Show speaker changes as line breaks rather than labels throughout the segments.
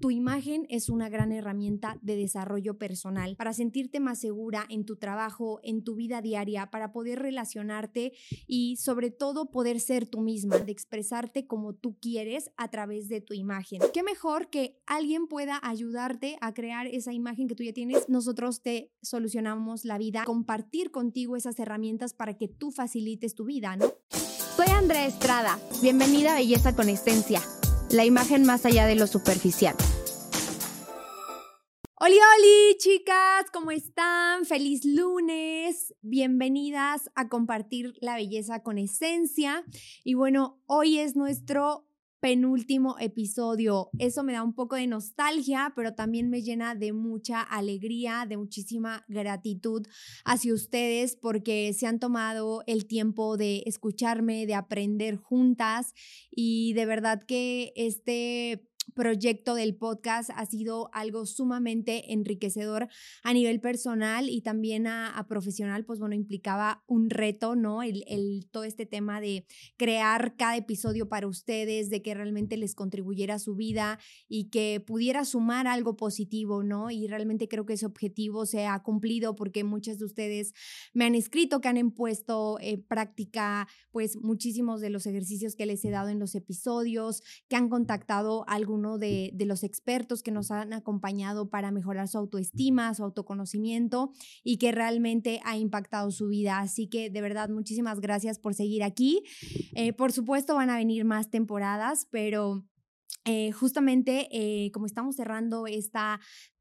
Tu imagen es una gran herramienta de desarrollo personal para sentirte más segura en tu trabajo, en tu vida diaria, para poder relacionarte y sobre todo poder ser tú misma, de expresarte como tú quieres a través de tu imagen. ¿Qué mejor que alguien pueda ayudarte a crear esa imagen que tú ya tienes? Nosotros te solucionamos la vida, compartir contigo esas herramientas para que tú facilites tu vida, ¿no?
Soy Andrea Estrada. Bienvenida a Belleza con Esencia la imagen más allá de lo superficial.
Oli, oli, chicas, ¿cómo están? Feliz lunes. Bienvenidas a compartir la belleza con esencia. Y bueno, hoy es nuestro penúltimo episodio. Eso me da un poco de nostalgia, pero también me llena de mucha alegría, de muchísima gratitud hacia ustedes porque se han tomado el tiempo de escucharme, de aprender juntas y de verdad que este proyecto del podcast ha sido algo sumamente enriquecedor a nivel personal y también a, profesional, pues bueno, implicaba un reto, ¿no? El, el, todo este tema de crear cada episodio para ustedes, de que realmente les contribuyera a su vida y que pudiera sumar algo positivo, ¿no? Y realmente creo que ese objetivo se ha cumplido porque muchas de ustedes me han escrito que han puesto en práctica pues muchísimos de los ejercicios que les he dado en los episodios, que han contactado a algunos de, los expertos que nos han acompañado para mejorar su autoestima, su autoconocimiento y que realmente ha impactado su vida. Así que de verdad, muchísimas gracias por seguir aquí. Eh, por supuesto, van a venir más temporadas, pero... Eh, justamente eh, como estamos cerrando esta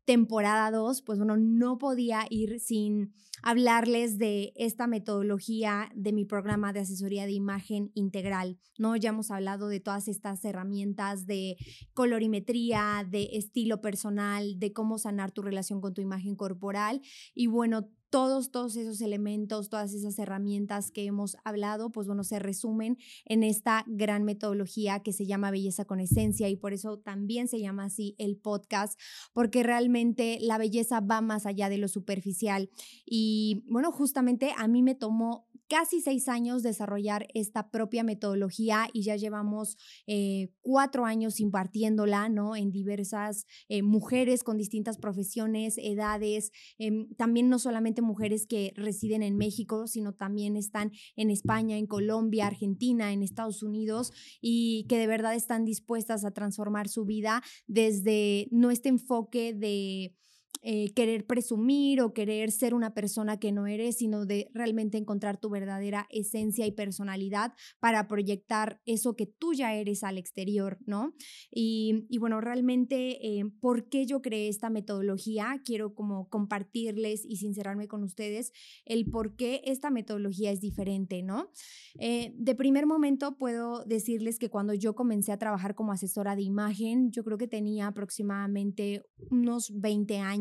temporada 2, pues bueno, no podía ir sin hablarles de esta metodología de mi programa de asesoría de imagen integral, ¿no? Ya hemos hablado de todas estas herramientas de colorimetría, de estilo personal, de cómo sanar tu relación con tu imagen corporal y bueno, todos, todos esos elementos, todas esas herramientas que hemos hablado, pues bueno, se resumen en esta gran metodología que se llama Belleza con Esencia y por eso también se llama así el podcast, porque realmente la belleza va más allá de lo superficial. Y bueno, justamente a mí me tomó casi seis años desarrollar esta propia metodología y ya llevamos eh, cuatro años impartiéndola, ¿no? En diversas eh, mujeres con distintas profesiones, edades, em, también no solamente mujeres que residen en México, sino también están en España, en Colombia, Argentina, en Estados Unidos y que de verdad están dispuestas a transformar su vida desde no este enfoque de eh, querer presumir o querer ser una persona que no eres, sino de realmente encontrar tu verdadera esencia y personalidad para proyectar eso que tú ya eres al exterior, ¿no? Y, bueno, realmente, eh, ¿por qué yo creé esta metodología? Quiero como compartirles y sincerarme con ustedes el por qué esta metodología es diferente, ¿no? Eh, de primer momento puedo decirles que cuando yo comencé a trabajar como asesora de imagen, yo creo que tenía aproximadamente unos 20 años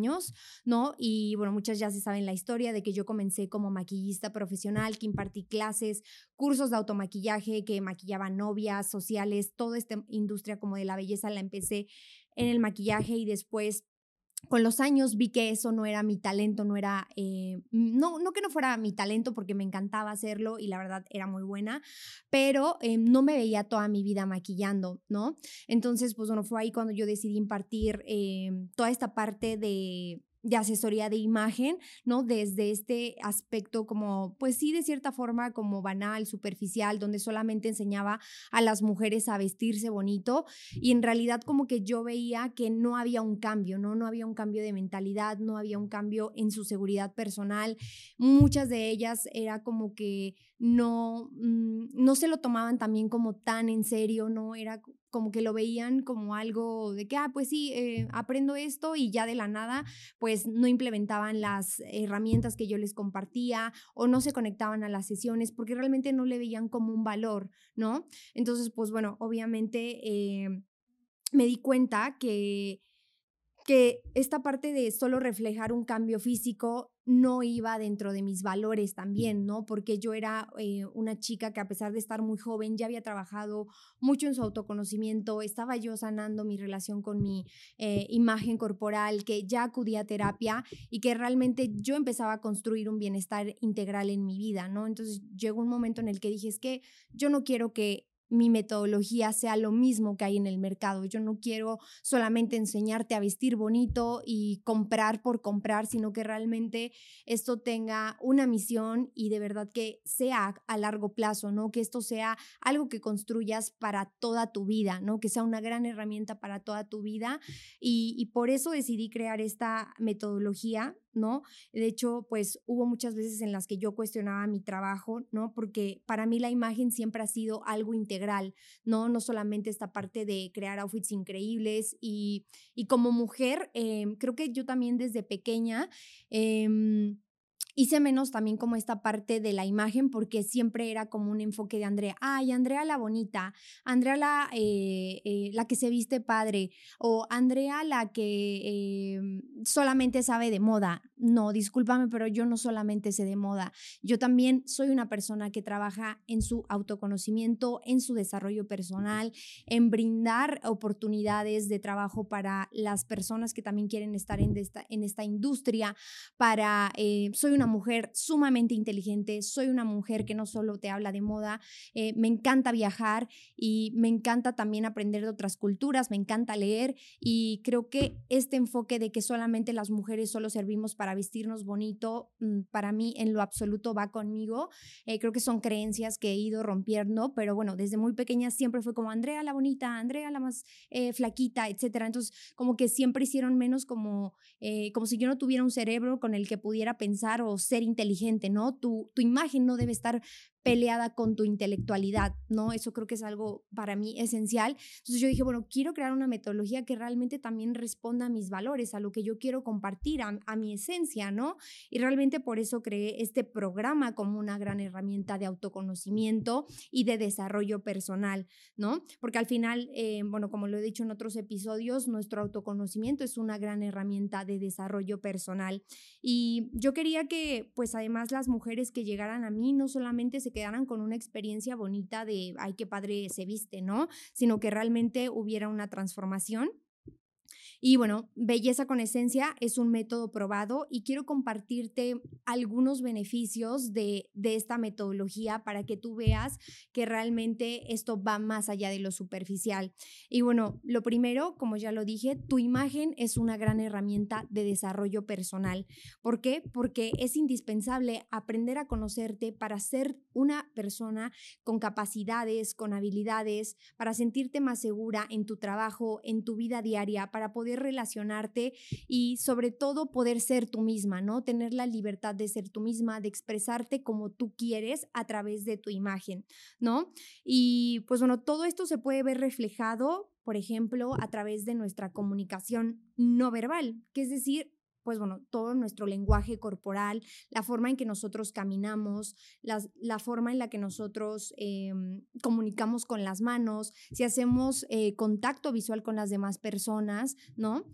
¿no? Y bueno, muchas ya se saben la historia de que yo comencé como maquillista profesional, que impartí clases, cursos de automaquillaje, que maquillaba novias, sociales, toda esta industria como de la belleza la empecé en el maquillaje y después con los años vi que eso no era mi talento, no era, eh, no, no que no fuera mi talento porque me encantaba hacerlo y la verdad era muy buena, pero eh, no me veía toda mi vida maquillando, ¿no? Entonces, pues bueno, fue ahí cuando yo decidí impartir eh, toda esta parte de de asesoría de imagen, ¿no? Desde este aspecto como, pues sí, de cierta forma como banal, superficial, donde solamente enseñaba a las mujeres a vestirse bonito y en realidad como que yo veía que no había un cambio, ¿no? No había un cambio de mentalidad, no había un cambio en su seguridad personal. Muchas de ellas era como que no, mm, no se lo tomaban también como tan en serio, ¿no? Era como que lo veían como algo de que, ah, pues sí, eh, aprendo esto y ya de la nada, pues no implementaban las herramientas que yo les compartía o no se conectaban a las sesiones porque realmente no le veían como un valor, ¿no? Entonces, pues bueno, obviamente eh, me di cuenta que que esta parte de solo reflejar un cambio físico no iba dentro de mis valores también, ¿no? Porque yo era eh, una chica que a pesar de estar muy joven ya había trabajado mucho en su autoconocimiento, estaba yo sanando mi relación con mi eh, imagen corporal, que ya acudía a terapia y que realmente yo empezaba a construir un bienestar integral en mi vida, ¿no? Entonces llegó un momento en el que dije, es que yo no quiero que mi metodología sea lo mismo que hay en el mercado. Yo no quiero solamente enseñarte a vestir bonito y comprar por comprar, sino que realmente esto tenga una misión y de verdad que sea a largo plazo, ¿no? Que esto sea algo que construyas para toda tu vida, ¿no? Que sea una gran herramienta para toda tu vida. Y, y por eso decidí crear esta metodología ¿no? De hecho, pues hubo muchas veces en las que yo cuestionaba mi trabajo, ¿no? Porque para mí la imagen siempre ha sido algo integral, ¿no? No solamente esta parte de crear outfits increíbles y, como mujer, em, creo que yo también desde pequeña... Em, hice menos también como esta parte de la imagen porque siempre era como un enfoque de Andrea. Ay, Andrea la bonita, Andrea la, eh, eh, la que se viste padre o Andrea la que em, solamente sabe de moda. No, discúlpame, pero yo no solamente sé de moda. Yo también soy una persona que trabaja en su autoconocimiento, en su desarrollo personal, en brindar oportunidades de trabajo para las personas que también quieren estar en esta, en esta industria, para, eh, soy una mujer sumamente inteligente, soy una mujer que no solo te habla de moda, eh, me encanta viajar y me encanta también aprender de otras culturas, me encanta leer y creo que este enfoque de que solamente las mujeres solo servimos para vestirnos bonito, mm, para mí en lo absoluto va conmigo. Eh, creo que son creencias que he ido rompiendo, pero bueno, desde muy pequeña siempre fue como Andrea la bonita, Andrea la más eh, flaquita, etcétera. Entonces, como que siempre hicieron menos como, como si yo no tuviera un cerebro con el que pudiera pensar o ser inteligente, ¿no? Tu, tu imagen no debe estar peleada con tu intelectualidad, ¿no? Eso creo que es algo para mí esencial. Entonces yo dije, bueno, quiero crear una metodología que realmente también responda a mis valores, a lo que yo quiero compartir, a, mi esencia, ¿no? Y realmente por eso creé este programa como una gran herramienta de autoconocimiento y de desarrollo personal, ¿no? Porque al final, eh, bueno, como lo he dicho en otros episodios, nuestro autoconocimiento es una gran herramienta de desarrollo personal. Y yo quería que, pues además las mujeres que llegaran a mí no solamente se quedaran con una experiencia bonita de, ay, qué padre se viste, ¿no? Sino que realmente hubiera una transformación y bueno, Belleza con Esencia es un método probado y quiero compartirte algunos beneficios de, esta metodología para que tú veas que realmente esto va más allá de lo superficial. Y bueno, lo primero, como ya lo dije, tu imagen es una gran herramienta de desarrollo personal. ¿Por qué? Porque es indispensable aprender a conocerte para ser una persona con capacidades, con habilidades, para sentirte más segura en tu trabajo, en tu vida diaria, para poder relacionarte y sobre todo poder ser tú misma, ¿no? Tener la libertad de ser tú misma, de expresarte como tú quieres a través de tu imagen, ¿no? Y pues bueno, todo esto se puede ver reflejado, por ejemplo, a través de nuestra comunicación no verbal, que es decir, pues bueno, todo nuestro lenguaje corporal, la forma en que nosotros caminamos, la forma en la que nosotros em, comunicamos con las manos, si hacemos eh, contacto visual con las demás personas, ¿no?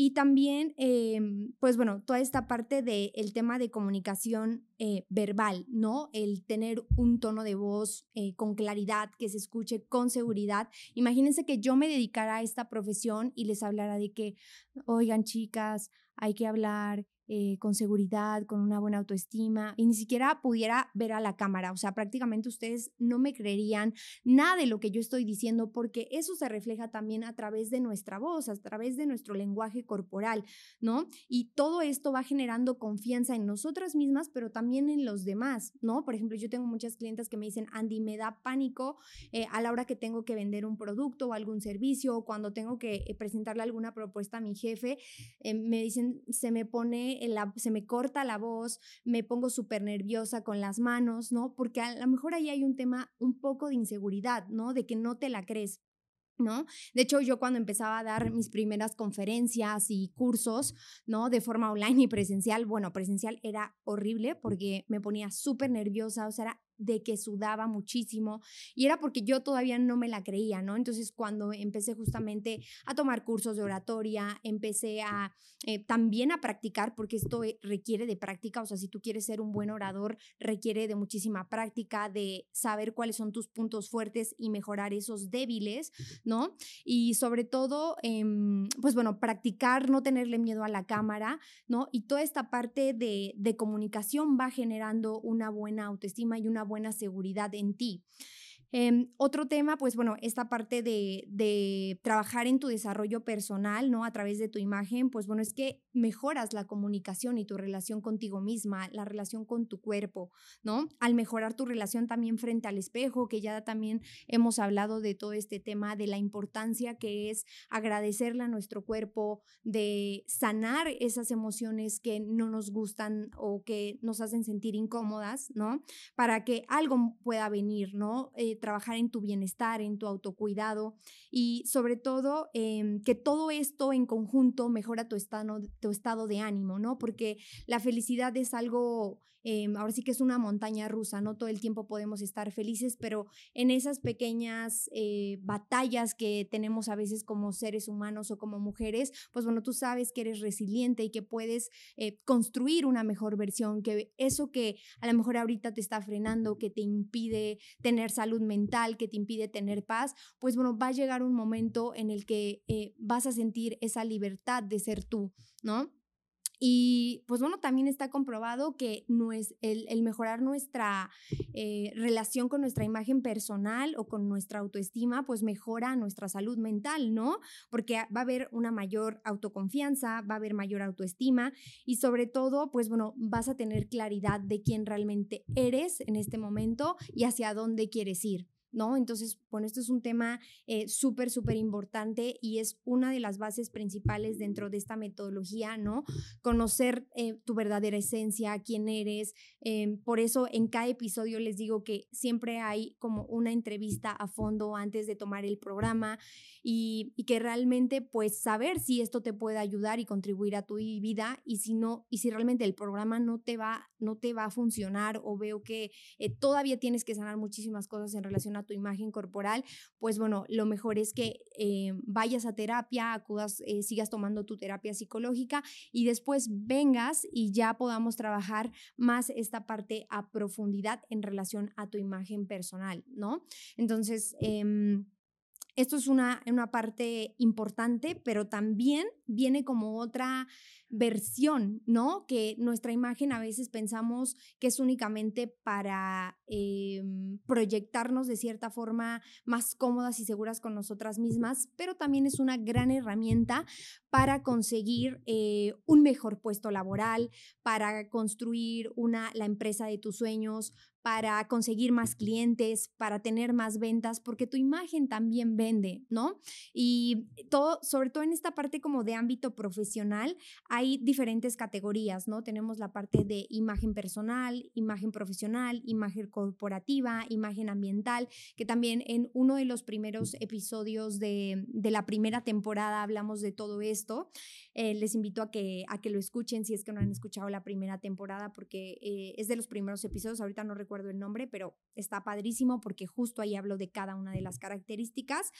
Y también, em, pues bueno, toda esta parte del tema de comunicación eh, verbal, ¿no? El tener un tono de voz eh, con claridad, que se escuche con seguridad. Imagínense que yo me dedicara a esta profesión y les hablara de que, oigan chicas, hay que hablar eh, con seguridad, con una buena autoestima y ni siquiera pudiera ver a la cámara. O sea, prácticamente ustedes no me creerían nada de lo que yo estoy diciendo porque eso se refleja también a través de nuestra voz, a través de nuestro lenguaje corporal, ¿no? Y todo esto va generando confianza en nosotras mismas, pero también en los demás, ¿no? Por ejemplo, yo tengo muchas clientes que me dicen, Andy, me da pánico eh, a la hora que tengo que vender un producto o algún servicio o cuando tengo que eh, presentarle alguna propuesta a mi jefe, me dicen, se me pone se me corta la voz, me pongo súper nerviosa con las manos, ¿no? Porque a lo mejor ahí hay un tema un poco de inseguridad, ¿no? De que no te la crees. ¿No? De hecho, yo cuando empezaba a dar mis primeras conferencias y cursos, ¿no? De forma online y presencial, bueno, presencial era horrible porque me ponía súper nerviosa, o sea, era de que sudaba muchísimo y era porque yo todavía no me la creía, ¿no? Entonces cuando empecé justamente a tomar cursos de oratoria, empecé a eh, también a practicar, porque esto eh, requiere de práctica, o sea, si tú quieres ser un buen orador, requiere de muchísima práctica, de saber cuáles son tus puntos fuertes y mejorar esos débiles, ¿no? Y sobre todo, em, pues bueno, practicar, no tenerle miedo a la cámara, ¿no? Y toda esta parte de, de comunicación va generando una buena autoestima y una buena seguridad en ti. Em, otro tema, pues bueno, esta parte de, de, trabajar en tu desarrollo personal, ¿no? A través de tu imagen, pues bueno, es que mejoras la comunicación y tu relación contigo misma, la relación con tu cuerpo, ¿no? Al mejorar tu relación también frente al espejo, que ya también hemos hablado de todo este tema, de la importancia que es agradecerle a nuestro cuerpo, de sanar esas emociones que no nos gustan o que nos hacen sentir incómodas, ¿no? Para que algo pueda venir, ¿no? Eh, trabajar en tu bienestar, en tu autocuidado y sobre todo em, que todo esto en conjunto mejora tu estado, tu estado de ánimo, ¿no? Porque la felicidad es algo, em, ahora sí que es una montaña rusa, no todo el tiempo podemos estar felices, pero en esas pequeñas eh, batallas que tenemos a veces como seres humanos o como mujeres, pues bueno, tú sabes que eres resiliente y que puedes eh, construir una mejor versión, que eso que a lo mejor ahorita te está frenando, que te impide tener salud mental que te impide tener paz, pues bueno, va a llegar un momento en el que eh, vas a sentir esa libertad de ser tú, ¿no? Y pues bueno, también está comprobado que no es el, mejorar nuestra eh, relación con nuestra imagen personal o con nuestra autoestima, pues mejora nuestra salud mental, ¿no? Porque va a haber una mayor autoconfianza, va a haber mayor autoestima y sobre todo, pues bueno, vas a tener claridad de quién realmente eres en este momento y hacia dónde quieres ir. ¿No? Entonces, bueno, esto es un tema eh, súper, súper importante y es una de las bases principales dentro de esta metodología, ¿no? Conocer eh, tu verdadera esencia, quién eres. Em, por eso en cada episodio les digo que siempre hay como una entrevista a fondo antes de tomar el programa y, que realmente pues saber si esto te puede ayudar y contribuir a tu vida y si no, y si realmente el programa no te va, no te va a funcionar o veo que eh, todavía tienes que sanar muchísimas cosas en relación tu imagen corporal, pues bueno, lo mejor es que eh, vayas a terapia, acudas, eh, sigas tomando tu terapia psicológica y después vengas y ya podamos trabajar más esta parte a profundidad en relación a tu imagen personal, ¿no? Entonces, em, esto es una, una parte importante, pero también viene como otra versión, ¿no? Que nuestra imagen a veces pensamos que es únicamente para em, proyectarnos de cierta forma más cómodas y seguras con nosotras mismas, pero también es una gran herramienta para conseguir eh, un mejor puesto laboral, para construir una, la empresa de tus sueños, para conseguir más clientes, para tener más ventas, porque tu imagen también vende, ¿no? Y todo, sobre todo en esta parte como de ámbito profesional, hay diferentes categorías, ¿no? Tenemos la parte de imagen personal, imagen profesional, imagen corporativa, imagen ambiental, que también en uno de los primeros episodios de, de la primera temporada hablamos de todo esto. Eh, les invito a que, a que lo escuchen si es que no han escuchado la primera temporada, porque eh, es de los primeros episodios, ahorita no recuerdo el nombre, pero está padrísimo porque justo ahí hablo de cada una de las características.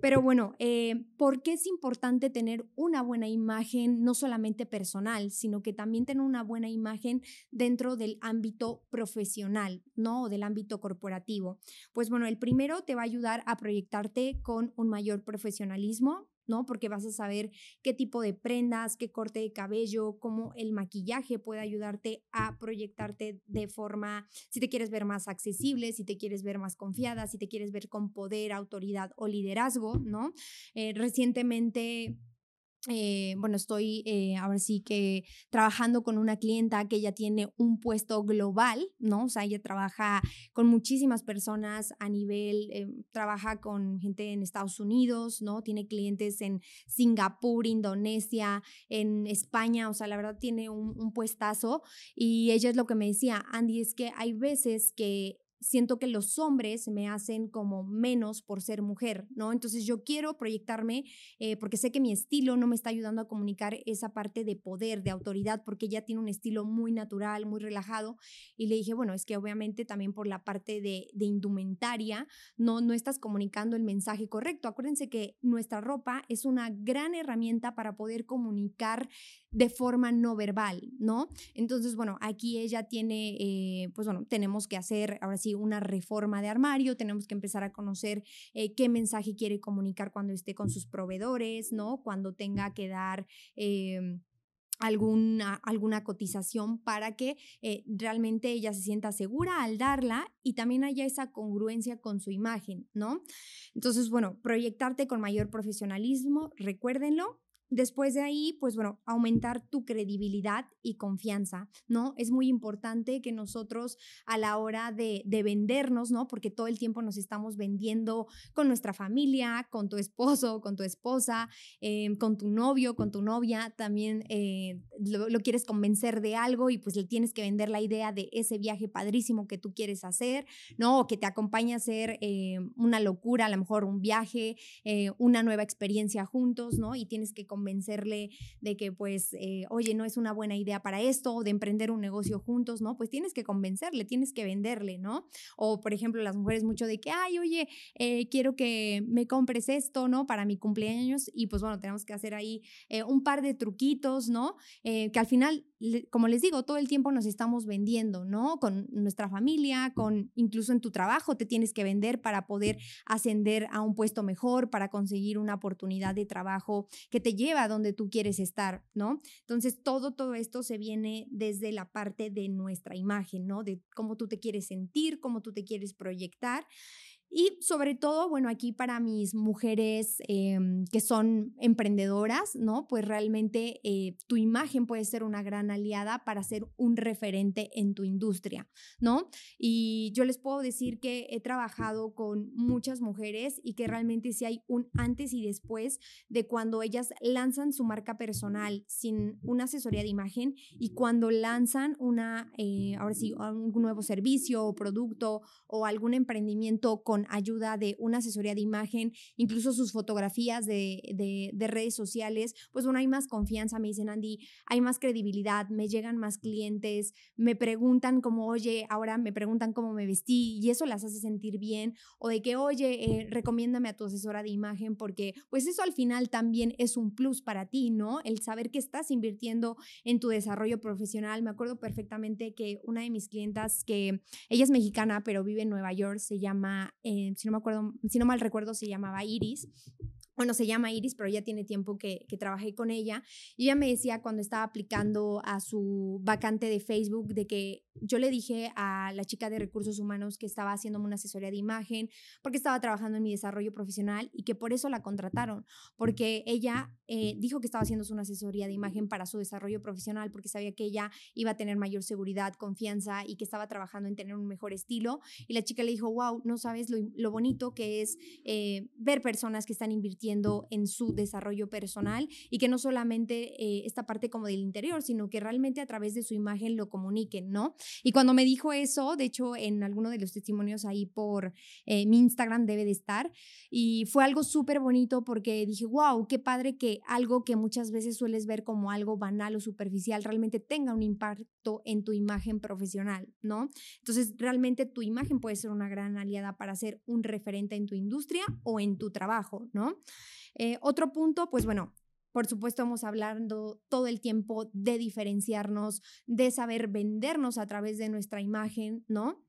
Pero bueno, eh, ¿por qué es importante tener una buena imagen, no solamente personal, sino que también tener una buena imagen dentro del ámbito profesional, ¿no? O del ámbito corporativo. Pues bueno, el primero te va a ayudar a proyectarte con un mayor profesionalismo, ¿no? Porque vas a saber qué tipo de prendas, qué corte de cabello, cómo el maquillaje puede ayudarte a proyectarte de forma, si te quieres ver más accesible, si te quieres ver más confiada, si te quieres ver con poder, autoridad o liderazgo, ¿no? Eh, recientemente eh, bueno, estoy eh, ahora sí que trabajando con una clienta que ya tiene un puesto global, ¿no? O sea, ella trabaja con muchísimas personas a nivel, eh, trabaja con gente en Estados Unidos, ¿no? Tiene clientes en Singapur, Indonesia, en España, o sea, la verdad tiene un, un puestazo y ella es lo que me decía, Andy, es que hay veces que siento que los hombres me hacen como menos por ser mujer, ¿no? Entonces yo quiero proyectarme eh, porque sé que mi estilo no me está ayudando a comunicar esa parte de poder, de autoridad, porque ella tiene un estilo muy natural, muy relajado. Y le dije, bueno, es que obviamente también por la parte de, de indumentaria no, no estás comunicando el mensaje correcto. Acuérdense que nuestra ropa es una gran herramienta para poder comunicar de forma no verbal, ¿no? Entonces, bueno, aquí ella tiene, eh, pues bueno, tenemos que hacer ahora sí una reforma de armario, tenemos que empezar a conocer eh, qué mensaje quiere comunicar cuando esté con sus proveedores, ¿no? Cuando tenga que dar... Eh, alguna, alguna cotización para que eh, realmente ella se sienta segura al darla y también haya esa congruencia con su imagen, ¿no? Entonces, bueno, proyectarte con mayor profesionalismo, recuérdenlo, Después de ahí, pues bueno, aumentar tu credibilidad y confianza, ¿no? Es muy importante que nosotros a la hora de, vendernos, ¿no? Porque todo el tiempo nos estamos vendiendo con nuestra familia, con tu esposo, con tu esposa, em, con tu novio, con tu novia, también eh, lo, quieres convencer de algo y pues le tienes que vender la idea de ese viaje padrísimo que tú quieres hacer, ¿no? O que te acompaña a hacer eh, una locura, a lo mejor un viaje, eh, una nueva experiencia juntos, ¿no? Y tienes que convencerle de que pues, eh, oye, no es una buena idea para esto, o de emprender un negocio juntos, ¿no? Pues tienes que convencerle, tienes que venderle, ¿no? O por ejemplo, las mujeres mucho de que, ay, oye, eh, quiero que me compres esto, ¿no? Para mi cumpleaños y pues bueno, tenemos que hacer ahí eh, un par de truquitos, ¿no? que al final como les digo, todo el tiempo nos estamos vendiendo, ¿no? Con nuestra familia, con incluso en tu trabajo te tienes que vender para poder ascender a un puesto mejor, para conseguir una oportunidad de trabajo que te lleva a donde tú quieres estar, ¿no? Entonces, todo, todo esto se viene desde la parte de nuestra imagen, ¿no? De cómo tú te quieres sentir, cómo tú te quieres proyectar. Y sobre todo, bueno, aquí para mis mujeres em, que son emprendedoras, ¿no? Pues realmente eh, tu imagen puede ser una gran aliada para ser un referente en tu industria, ¿no? Y yo les puedo decir que he trabajado con muchas mujeres y que realmente sí hay un antes y después de cuando ellas lanzan su marca personal sin una asesoría de imagen y cuando lanzan una, eh, ahora sí, un nuevo servicio o producto o algún emprendimiento con ayuda de una asesoría de imagen, incluso sus fotografías de, de, redes sociales, pues bueno, hay más confianza, me dicen Andy, hay más credibilidad, me llegan más clientes, me preguntan como, oye, ahora me preguntan cómo me vestí y eso las hace sentir bien, o de que, oye, eh, recomiéndame a tu asesora de imagen porque pues eso al final también es un plus para ti, ¿no? El saber que estás invirtiendo en tu desarrollo profesional. Me acuerdo perfectamente que una de mis clientas, que ella es mexicana, pero vive en Nueva York, se llama eh, si no me acuerdo, si no mal recuerdo, se llamaba Iris bueno, se llama Iris, pero ya tiene tiempo que, que, trabajé con ella. Y ella me decía cuando estaba aplicando a su vacante de Facebook de que yo le dije a la chica de recursos humanos que estaba haciéndome una asesoría de imagen porque estaba trabajando en mi desarrollo profesional y que por eso la contrataron, porque ella eh, dijo que estaba haciendo una asesoría de imagen para su desarrollo profesional porque sabía que ella iba a tener mayor seguridad, confianza y que estaba trabajando en tener un mejor estilo. Y la chica le dijo, wow, no sabes lo, lo bonito que es eh, ver personas que están invirtiendo en su desarrollo personal y que no solamente eh, esta parte como del interior, sino que realmente a través de su imagen lo comuniquen, ¿no? Y cuando me dijo eso, de hecho en alguno de los testimonios ahí por eh, mi Instagram debe de estar, y fue algo súper bonito porque dije, wow, qué padre que algo que muchas veces sueles ver como algo banal o superficial realmente tenga un impacto en tu imagen profesional, ¿no? Entonces, realmente tu imagen puede ser una gran aliada para ser un referente en tu industria o en tu trabajo, ¿no? Eh, otro punto, pues bueno, por supuesto, vamos hablando todo el tiempo de diferenciarnos, de saber vendernos a través de nuestra imagen, ¿no?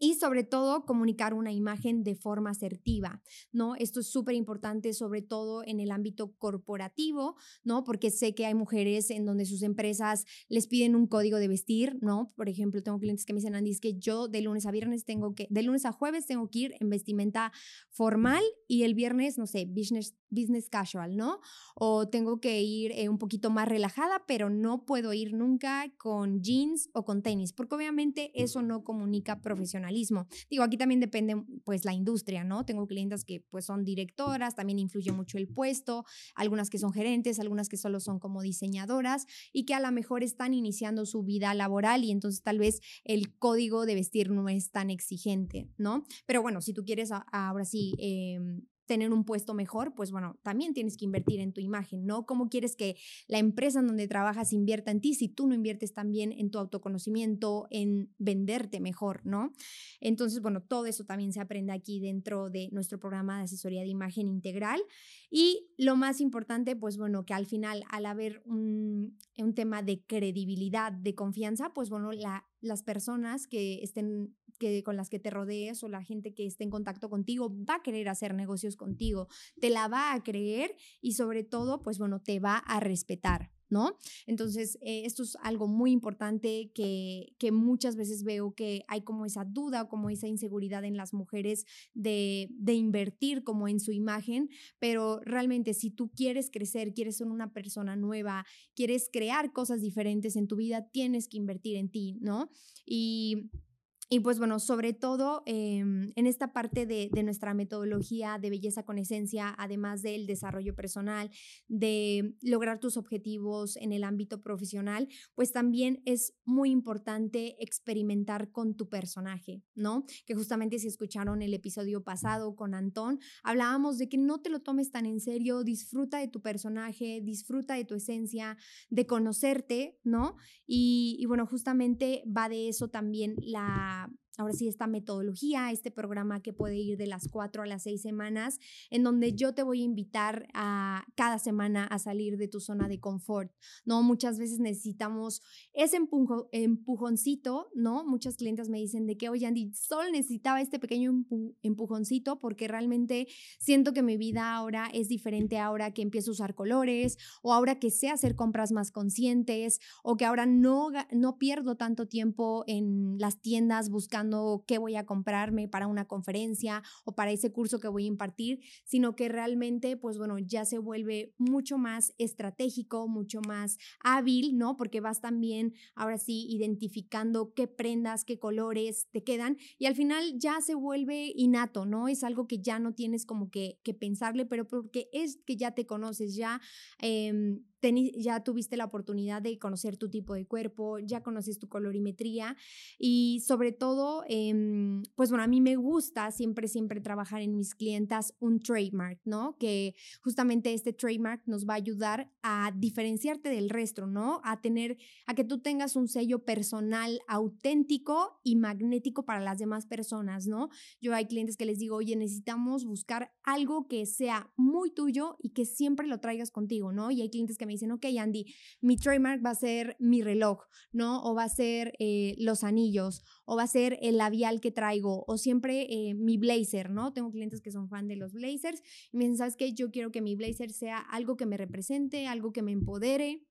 Y sobre todo comunicar una imagen de forma asertiva, ¿no? Esto es súper importante, sobre todo en el ámbito corporativo, ¿no? Porque sé que hay mujeres en donde sus empresas les piden un código de vestir, ¿no? Por ejemplo, tengo clientes que me dicen, Andy, es que yo de lunes a viernes tengo que, de lunes a jueves tengo que ir en vestimenta formal y el viernes, no sé, business, business casual, ¿no? O tengo que ir eh, un poquito más relajada, pero no puedo ir nunca con jeans o con tenis, porque obviamente eso no comunica profesional Digo, aquí también depende pues la industria, ¿no? Tengo clientes que pues son directoras, también influye mucho el puesto, algunas que son gerentes, algunas que solo son como diseñadoras y que a lo mejor están iniciando su vida laboral y entonces tal vez el código de vestir no es tan exigente, ¿no? Pero bueno, si tú quieres ahora sí em, tener un puesto mejor, pues bueno, también tienes que invertir en tu imagen, ¿no? ¿Cómo quieres que la empresa en donde trabajas invierta en ti si tú no inviertes también en tu autoconocimiento, en venderte mejor, ¿no? Entonces, bueno, todo eso también se aprende aquí dentro de nuestro programa de asesoría de imagen integral. Y lo más importante, pues bueno, que al final, al haber un, un tema de credibilidad, de confianza, pues bueno, la, las personas que estén que con las que te rodees o la gente que esté en contacto contigo va a querer hacer negocios contigo, te la va a creer y sobre todo, pues bueno, te va a respetar. ¿No? Entonces, eh, esto es algo muy importante que, que muchas veces veo que hay como esa duda, como esa inseguridad en las mujeres de, de invertir como en su imagen, pero realmente si tú quieres crecer, quieres ser una persona nueva, quieres crear cosas diferentes en tu vida, tienes que invertir en ti, ¿no? Y y pues bueno, sobre todo em, en esta parte de, de, nuestra metodología de belleza con esencia, además del desarrollo personal, de lograr tus objetivos en el ámbito profesional, pues también es muy importante experimentar con tu personaje, ¿no? Que justamente si escucharon el episodio pasado con Antón, hablábamos de que no te lo tomes tan en serio, disfruta de tu personaje, disfruta de tu esencia, de conocerte, ¿no? Y, y bueno, justamente va de eso también la app ahora sí, esta metodología, este programa que puede ir de las cuatro a las seis semanas, en donde yo te voy a invitar a cada semana a salir de tu zona de confort, ¿no? Muchas veces necesitamos ese empujoncito, ¿no? Muchas clientes me dicen de que, oye, Andy, solo necesitaba este pequeño empujoncito porque realmente siento que mi vida ahora es diferente ahora que empiezo a usar colores o ahora que sé hacer compras más conscientes o que ahora no, no pierdo tanto tiempo en las tiendas buscando qué voy a comprarme para una conferencia o para ese curso que voy a impartir, sino que realmente, pues bueno, ya se vuelve mucho más estratégico, mucho más hábil, ¿no? Porque vas también, ahora sí, identificando qué prendas, qué colores te quedan y al final ya se vuelve innato, ¿no? Es algo que ya no tienes como que, que pensarle, pero porque es que ya te conoces, ya... Eh, ya tuviste la oportunidad de conocer tu tipo de cuerpo, ya conoces tu colorimetría y sobre todo, em, pues bueno, a mí me gusta siempre, siempre trabajar en mis clientas un trademark, ¿no? Que justamente este trademark nos va a ayudar a diferenciarte del resto, ¿no? A tener, a que tú tengas un sello personal auténtico y magnético para las demás personas, ¿no? Yo hay clientes que les digo, oye, necesitamos buscar algo que sea muy tuyo y que siempre lo traigas contigo, ¿no? Y hay clientes que me dicen, ok, Andy, mi trademark va a ser mi reloj, ¿no? O va a ser eh, los anillos, o va a ser el labial que traigo, o siempre eh, mi blazer, ¿no? Tengo clientes que son fan de los blazers y me dicen, ¿sabes qué? Yo quiero que mi blazer sea algo que me represente, algo que me empodere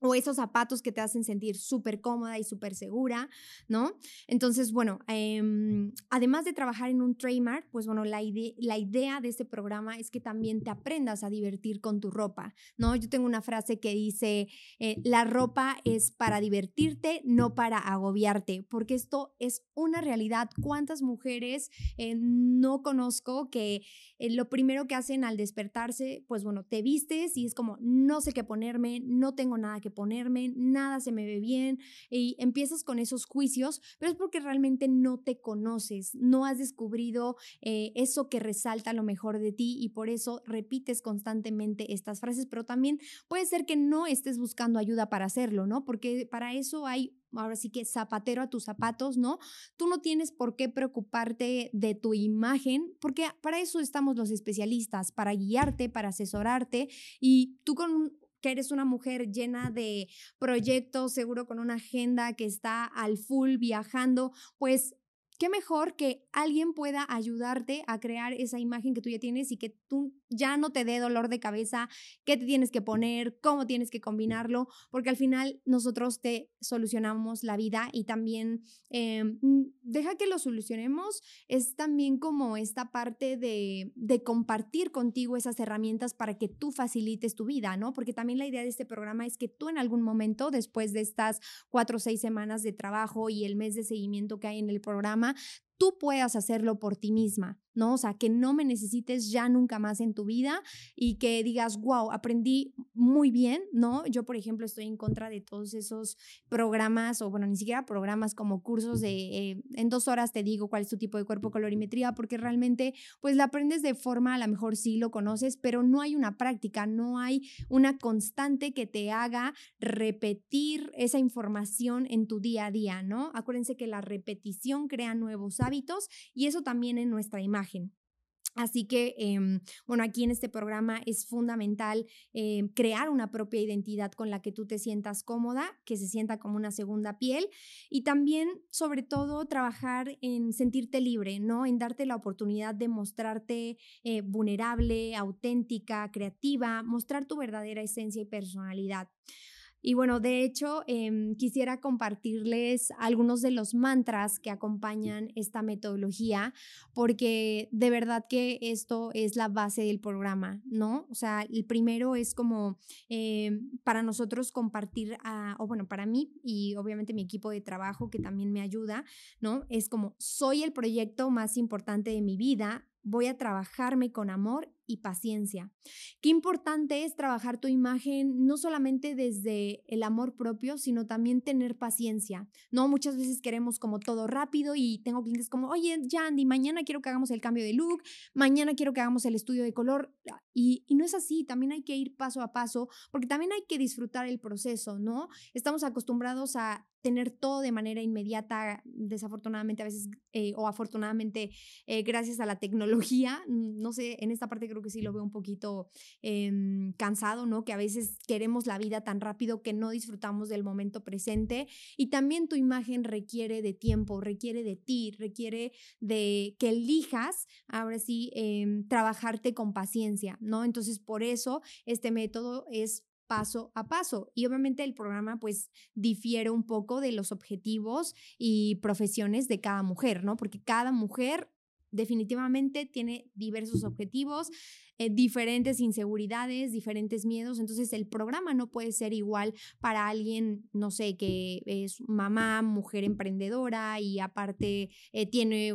o esos zapatos que te hacen sentir súper cómoda y súper segura, ¿no? Entonces, bueno, em, además de trabajar en un trademark, pues bueno, la, la idea de este programa es que también te aprendas a divertir con tu ropa, ¿no? Yo tengo una frase que dice, eh, la ropa es para divertirte, no para agobiarte, porque esto es una realidad. ¿Cuántas mujeres eh, no conozco que eh, lo primero que hacen al despertarse, pues bueno, te vistes y es como, no sé qué ponerme, no tengo nada que ponerme, nada se me ve bien y empiezas con esos juicios, pero es porque realmente no te conoces, no has descubrido eh, eso que resalta lo mejor de ti y por eso repites constantemente estas frases, pero también puede ser que no estés buscando ayuda para hacerlo, ¿no? Porque para eso hay ahora sí que zapatero a tus zapatos, ¿no? Tú no tienes por qué preocuparte de tu imagen, porque para eso estamos los especialistas, para guiarte, para asesorarte y tú con que eres una mujer llena de proyectos, seguro con una agenda que está al full viajando, pues qué mejor que alguien pueda ayudarte a crear esa imagen que tú ya tienes y que tú ya no te dé dolor de cabeza, qué te tienes que poner, cómo tienes que combinarlo, porque al final nosotros te solucionamos la vida y también mm, deja que lo solucionemos, es también como esta parte de, de compartir contigo esas herramientas para que tú facilites tu vida, ¿no? Porque también la idea de este programa es que tú en algún momento, después de estas cuatro o seis semanas de trabajo y el mes de seguimiento que hay en el programa, tú puedas hacerlo por ti misma. ¿no? O sea, que no me necesites ya nunca más en tu vida y que digas, wow, aprendí muy bien, ¿no? Yo, por ejemplo, estoy en contra de todos esos programas, o bueno, ni siquiera programas como cursos de eh, en dos horas te digo cuál es tu tipo de cuerpo colorimetría, porque realmente, pues la aprendes de forma, a lo mejor sí lo conoces, pero no hay una práctica, no hay una constante que te haga repetir esa información en tu día a día, ¿no? Acuérdense que la repetición crea nuevos hábitos y eso también en nuestra imagen Así que, em, bueno, aquí en este programa es fundamental em, crear una propia identidad con la que tú te sientas cómoda, que se sienta como una segunda piel y también, sobre todo, trabajar en sentirte libre, ¿no? En darte la oportunidad de mostrarte eh, vulnerable, auténtica, creativa, mostrar tu verdadera esencia y personalidad. Y bueno, de hecho, em, quisiera compartirles algunos de los mantras que acompañan esta metodología, porque de verdad que esto es la base del programa, ¿no? O sea, el primero es como em, para nosotros compartir, o bueno, para mí y obviamente mi equipo de trabajo que también me ayuda, ¿no? Es como, soy el proyecto más importante de mi vida, voy a trabajarme con amor y paciencia. Qué importante es trabajar tu imagen no solamente desde el amor propio, sino también tener paciencia. No, muchas veces queremos como todo rápido y tengo clientes como, oye, Yandy, mañana quiero que hagamos el cambio de look, mañana quiero que hagamos el estudio de color. Y, no es así, también hay que ir paso a paso, porque también hay que disfrutar el proceso, ¿no? Estamos acostumbrados a tener todo de manera inmediata, desafortunadamente a veces eh, o afortunadamente eh, gracias a la tecnología, no sé, en esta parte creo que sí lo veo un poquito em, cansado, ¿no? Que a veces queremos la vida tan rápido que no disfrutamos del momento presente. Y también tu imagen requiere de tiempo, requiere de ti, requiere de que elijas, ahora sí, em, trabajarte con paciencia, ¿no? Entonces, por eso este método es paso a paso. Y obviamente el programa pues difiere un poco de los objetivos y profesiones de cada mujer, ¿no? Porque cada mujer definitivamente tiene diversos objetivos, eh, diferentes inseguridades, diferentes miedos. Entonces el programa no puede ser igual para alguien, no sé, que es mamá, mujer emprendedora y aparte eh, tiene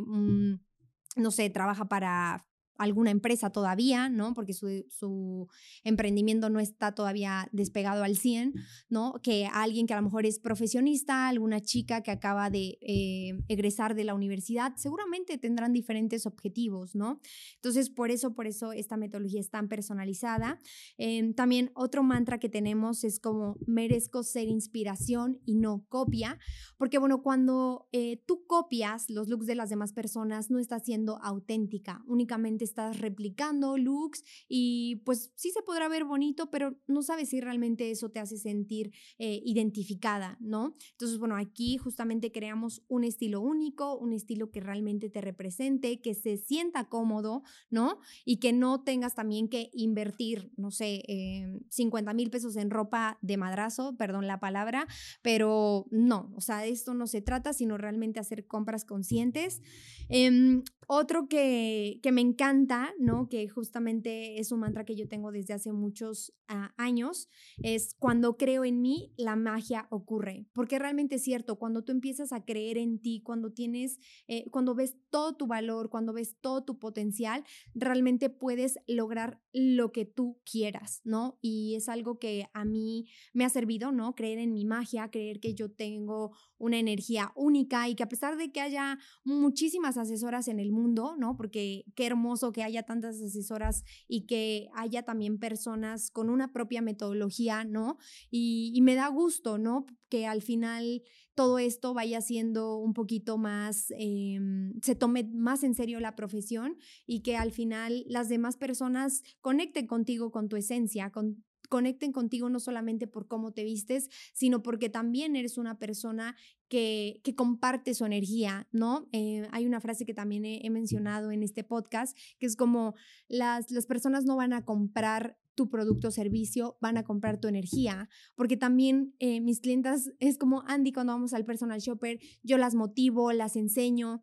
no sé, trabaja para alguna empresa todavía, ¿no? Porque su, emprendimiento no está todavía despegado al 100, ¿no? Que alguien que a lo mejor es profesionista, alguna chica que acaba de eh, egresar de la universidad, seguramente tendrán diferentes objetivos, ¿no? Entonces, por eso, por eso esta metodología es tan personalizada. Em, también otro mantra que tenemos es como merezco ser inspiración y no copia, porque bueno, cuando eh, tú copias los looks de las demás personas, no estás siendo auténtica, únicamente estás replicando looks y pues sí se podrá ver bonito, pero no sabes si realmente eso te hace sentir eh, identificada, ¿no? Entonces, bueno, aquí justamente creamos un estilo único, un estilo que realmente te represente, que se sienta cómodo, ¿no? Y que no tengas también que invertir, no sé, 50 mil pesos en ropa de madrazo, perdón la palabra, pero no, o sea, esto no se trata, sino realmente hacer compras conscientes. Em, otro que, que me encanta ¿no? Que justamente es un mantra que yo tengo desde hace muchos ah, años, es cuando creo en mí, la magia ocurre. Porque realmente es cierto, cuando tú empiezas a creer en ti, cuando tienes, eh, cuando ves todo tu valor, cuando ves todo tu potencial, realmente puedes lograr lo que tú quieras, ¿no? Y es algo que a mí me ha servido, ¿no? Creer en mi magia, creer que yo tengo una energía única y que a pesar de que haya muchísimas asesoras en el mundo, ¿no? Porque qué hermoso que haya tantas asesoras y que haya también personas con una propia metodología, ¿no? Y, me da gusto, ¿no? Que al final todo esto vaya siendo un poquito más, em, se tome más en serio la profesión y que al final las demás personas conecten contigo con tu esencia, con, conecten contigo no solamente por cómo te vistes, sino porque también eres una persona que, que comparte su energía, ¿no? Eh, hay una frase que también he, mencionado en este podcast, que es como las, las personas no van a comprar tu producto o servicio, van a comprar tu energía, porque también eh, mis clientas es como Andy cuando vamos al personal shopper, yo las motivo, las enseño,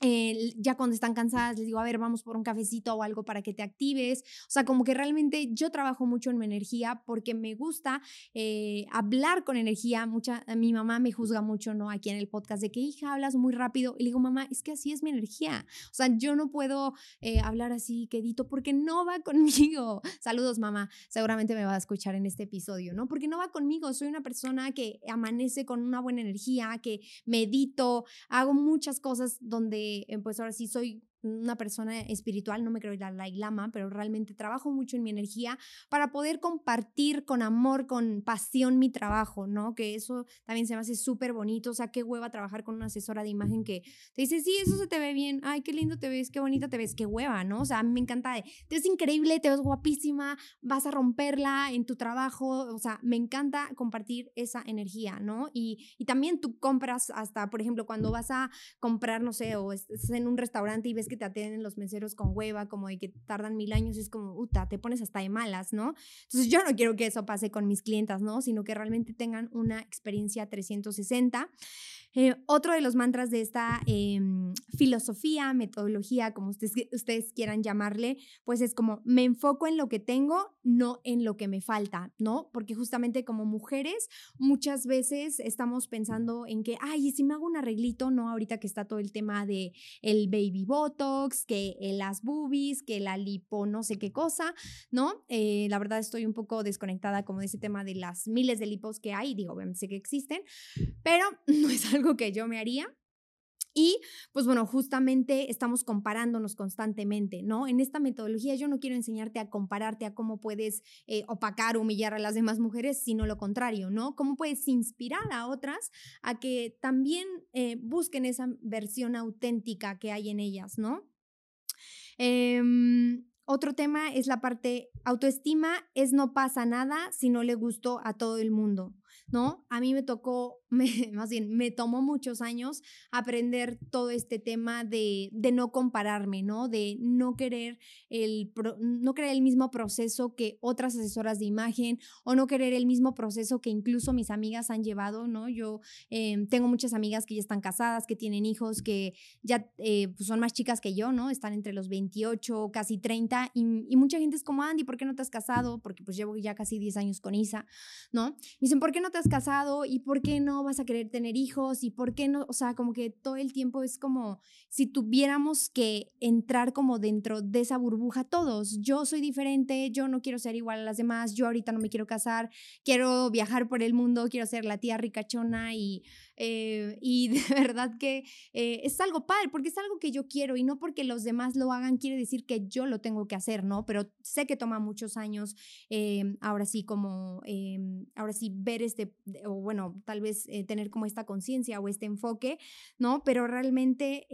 ya cuando están cansadas les digo, a ver, vamos por un cafecito o algo para que te actives. O sea, como que realmente yo trabajo mucho en mi energía porque me gusta eh, hablar con energía. Mucha, mi mamá me juzga mucho, ¿no? Aquí en el podcast de que, hija, hablas muy rápido. Y le digo, mamá, es que así es mi energía. O sea, yo no puedo eh, hablar así quedito porque no va conmigo. Saludos, mamá. Seguramente me va a escuchar en este episodio, ¿no? Porque no va conmigo. Soy una persona que amanece con una buena energía, que medito, hago muchas cosas donde eh, pues ahora sí soy una persona espiritual, no me creo la lama, pero realmente trabajo mucho en mi energía para poder compartir con amor, con pasión mi trabajo, ¿no? Que eso también se me hace súper bonito, o sea, qué hueva trabajar con una asesora de imagen que te dice, sí, eso se te ve bien, ay, qué lindo te ves, qué bonita te ves, qué hueva, ¿no? O sea, a mí me encanta, te ves increíble, te ves guapísima, vas a romperla en tu trabajo, o sea, me encanta compartir esa energía, ¿no? Y, y también tú compras hasta, por ejemplo, cuando vas a comprar, no sé, o estás en un restaurante y ves que te atienden los meseros con hueva, como de que tardan mil años, es como, uta, te pones hasta de malas, ¿no? Entonces yo no quiero que eso pase con mis clientas, ¿no? Sino que realmente tengan una experiencia 360. Eh, otro de los mantras de esta em, filosofía, metodología, como ustedes, ustedes quieran llamarle, pues es como me enfoco en lo que tengo, no en lo que me falta, ¿no? Porque justamente como mujeres muchas veces estamos pensando en que, ay, si me hago un arreglito, no ahorita que está todo el tema de el baby botox, que las boobies, que la lipo, no sé qué cosa, ¿no? Eh, la verdad estoy un poco desconectada como de ese tema de las miles de lipos que hay, digo, sé que existen, pero no es algo algo que yo me haría. Y pues bueno, justamente estamos comparándonos constantemente, ¿no? En esta metodología yo no quiero enseñarte a compararte a cómo puedes eh, opacar, humillar a las demás mujeres, sino lo contrario, ¿no? Cómo puedes inspirar a otras a que también eh, busquen esa versión auténtica que hay en ellas, ¿no? Em, otro tema es la parte autoestima, es no pasa nada si no le gustó a todo el mundo. ¿No? A mí me tocó, más bien, me tomó muchos años aprender todo este tema de, no compararme, ¿no? De no querer el, no querer el mismo proceso que otras asesoras de imagen o no querer el mismo proceso que incluso mis amigas han llevado, ¿no? Yo em, tengo muchas amigas que ya están casadas, que tienen hijos, que ya eh, pues son más chicas que yo, ¿no? Están entre los 28, casi 30 y, y, mucha gente es como, Andy, ¿por qué no te has casado? Porque pues llevo ya casi 10 años con Isa, ¿no? dicen, ¿por qué no te casado y por qué no vas a querer tener hijos y por qué no, o sea, como que todo el tiempo es como si tuviéramos que entrar como dentro de esa burbuja todos. Yo soy diferente, yo no quiero ser igual a las demás, yo ahorita no me quiero casar, quiero viajar por el mundo, quiero ser la tía ricachona y eh, y de verdad que eh, es algo padre, porque es algo que yo quiero y no porque los demás lo hagan quiere decir que yo lo tengo que hacer, ¿no? Pero sé que toma muchos años, eh, ahora sí, como, ahora sí, ver este, o bueno, tal vez tener como esta conciencia o este enfoque, ¿no? Pero realmente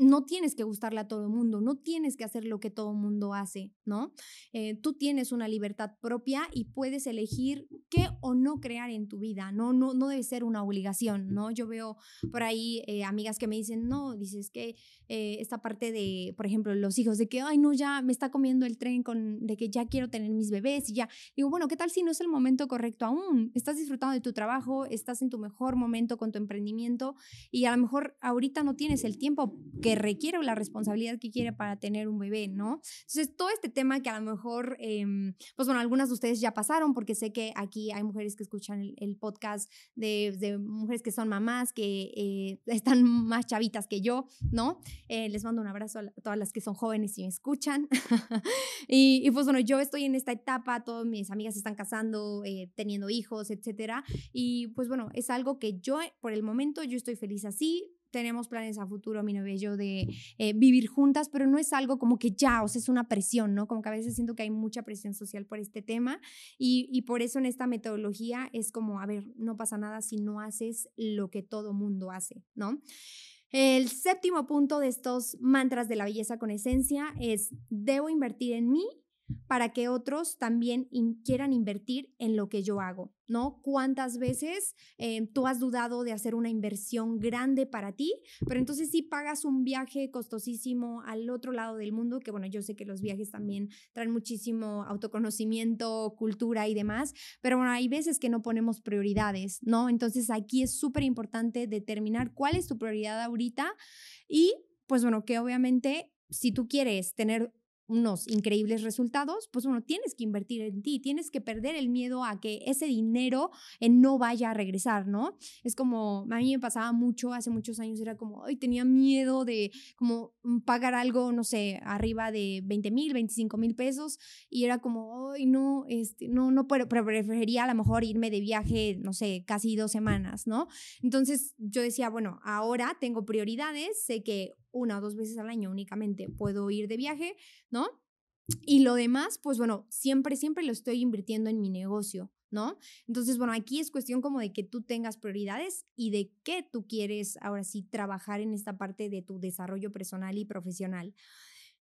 no tienes que gustarle a todo el mundo, no tienes que hacer lo que todo el mundo hace, ¿no? Eh, tú tienes una libertad propia y puedes elegir qué o no crear en tu vida, no, no, no debe ser una obligación, ¿no? Yo veo por ahí eh, amigas que me dicen, no, dices que eh, esta parte de, por ejemplo, los hijos, de que, ay, no, ya me está comiendo el tren con, de que ya quiero tener mis bebés y ya. Digo, bueno, ¿qué tal si no es el momento correcto aún? Estás disfrutando de tu trabajo, estás en tu mejor momento con tu emprendimiento y a lo mejor ahorita no tienes el tiempo que requiere o la responsabilidad que quiere para tener un bebé, ¿no? Entonces, todo este tema que a lo mejor, em, pues bueno, algunas de ustedes ya pasaron, porque sé que aquí hay mujeres que escuchan el, podcast de, mujeres que son mamás, que eh, están más chavitas que yo, ¿no? Eh, les mando un abrazo a, todas las que son jóvenes y me escuchan. y, y, pues bueno, yo estoy en esta etapa, todas mis amigas están casando, eh, teniendo hijos, etcétera. Y pues bueno, es algo que yo, por el momento, yo estoy feliz así tenemos planes a futuro, mi novia y yo, de eh, vivir juntas, pero no es algo como que ya, o sea, es una presión, ¿no? Como que a veces siento que hay mucha presión social por este tema y, y por eso en esta metodología es como, a ver, no pasa nada si no haces lo que todo mundo hace, ¿no? El séptimo punto de estos mantras de la belleza con esencia es, debo invertir en mí para que otros también quieran invertir en lo que yo hago, ¿no? ¿Cuántas veces eh, tú has dudado de hacer una inversión grande para ti, pero entonces sí pagas un viaje costosísimo al otro lado del mundo, que bueno, yo sé que los viajes también traen muchísimo autoconocimiento, cultura y demás, pero bueno, hay veces que no ponemos prioridades, ¿no? Entonces aquí es súper importante determinar cuál es tu prioridad ahorita y pues bueno, que obviamente si tú quieres tener unos increíbles resultados, pues uno tienes que invertir en ti, tienes que perder el miedo a que ese dinero eh, no vaya a regresar, ¿no? Es como, a mí me pasaba mucho, hace muchos años era como, ay, tenía miedo de como mm, pagar algo, no sé, arriba de 20 mil, 25 mil pesos y era como, ay, no, este, no, no pero preferiría a lo mejor irme de viaje, no sé, casi dos semanas, ¿no? Entonces yo decía, bueno, ahora tengo prioridades, sé que una o dos veces al año únicamente puedo ir de viaje, ¿no? Y lo demás, pues bueno, siempre, siempre lo estoy invirtiendo en mi negocio, ¿no? Entonces, bueno, aquí es cuestión como de que tú tengas prioridades y de qué tú quieres ahora sí trabajar en esta parte de tu desarrollo personal y profesional.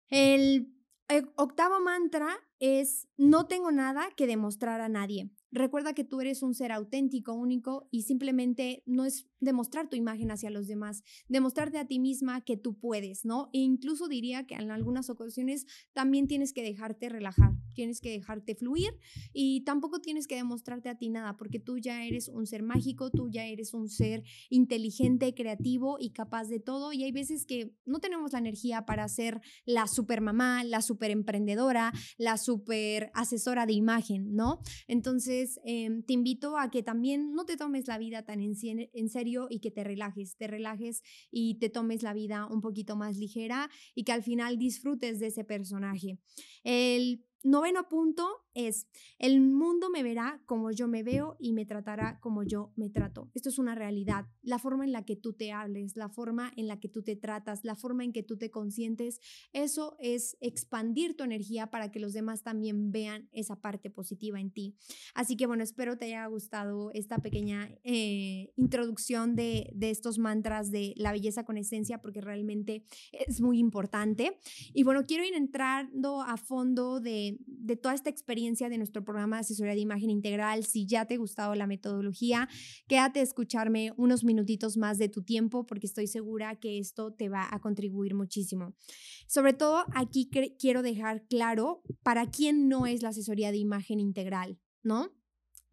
El, el octavo mantra es no tengo nada que demostrar a nadie. Recuerda que tú eres un ser auténtico, único y simplemente no es demostrar tu imagen hacia los demás, demostrarte a ti misma que tú puedes, ¿no? E incluso diría que en algunas ocasiones también tienes que dejarte relajar, tienes que dejarte fluir y tampoco tienes que demostrarte a ti nada porque tú ya eres un ser mágico, tú ya eres un ser inteligente, creativo y capaz de todo y hay veces que no tenemos la energía para ser la super mamá, la super emprendedora, la super asesora de imagen, ¿no? Entonces, Em, te invito a que también no te tomes la vida tan en, en serio y que te relajes, te relajes y te tomes la vida un poquito más ligera y que al final disfrutes de ese personaje. El Noveno punto es, el mundo me verá como yo me veo y me tratará como yo me trato. Esto es una realidad. La forma en la que tú te hables, la forma en la que tú te tratas, la forma en que tú te consientes, eso es expandir tu energía para que los demás también vean esa parte positiva en ti. Así que bueno, espero te haya gustado esta pequeña eh, introducción de, de estos mantras de la belleza con esencia porque realmente es muy importante. Y bueno, quiero ir entrando a fondo de de, toda esta experiencia de nuestro programa de asesoría de imagen integral. Si ya te ha gustado la metodología, quédate a escucharme unos minutitos más de tu tiempo porque estoy segura que esto te va a contribuir muchísimo. Sobre todo aquí quiero dejar claro para quién no es la asesoría de imagen integral, ¿no?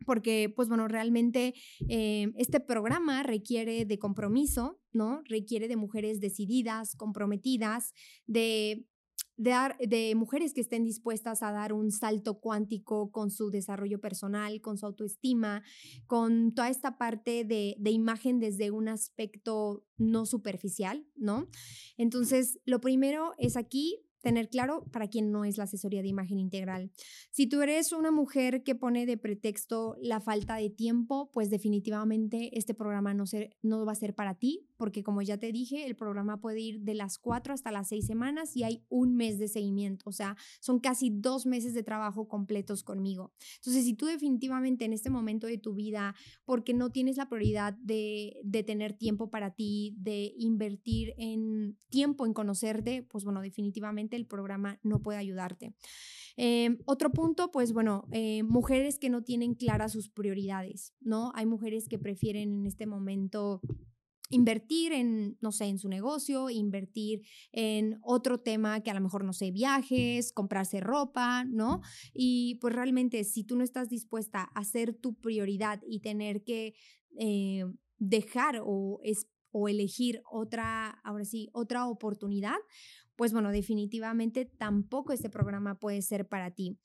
porque, pues bueno, realmente eh, este programa requiere de compromiso, ¿no? Requiere de mujeres decididas, comprometidas, de de, mujeres que estén dispuestas a dar un salto cuántico con su desarrollo personal, con su autoestima, con toda esta parte de, de imagen desde un aspecto no superficial, ¿no? Entonces, lo primero es aquí tener claro para quién no es la asesoría de imagen integral. Si tú eres una mujer que pone de pretexto la falta de tiempo, pues definitivamente este programa no, no va a ser para ti, porque como ya te dije, el programa puede ir de las cuatro hasta las seis semanas y hay un mes de seguimiento, o sea, son casi dos meses de trabajo completos conmigo. Entonces, si tú definitivamente en este momento de tu vida, porque no tienes la prioridad de, de tener tiempo para ti, de invertir en tiempo en conocerte, pues bueno, definitivamente el programa no puede ayudarte. Em, otro punto, pues bueno, eh, mujeres que no tienen claras sus prioridades, ¿no? Hay mujeres que prefieren en este momento invertir en, no sé, en su negocio, invertir en otro tema que a lo mejor, no sé, viajes, comprarse ropa, ¿no? Y pues realmente si tú no estás dispuesta a hacer tu prioridad y tener que eh, dejar o, o elegir otra, ahora sí, otra oportunidad, pues bueno, definitivamente tampoco este programa puede ser para ti.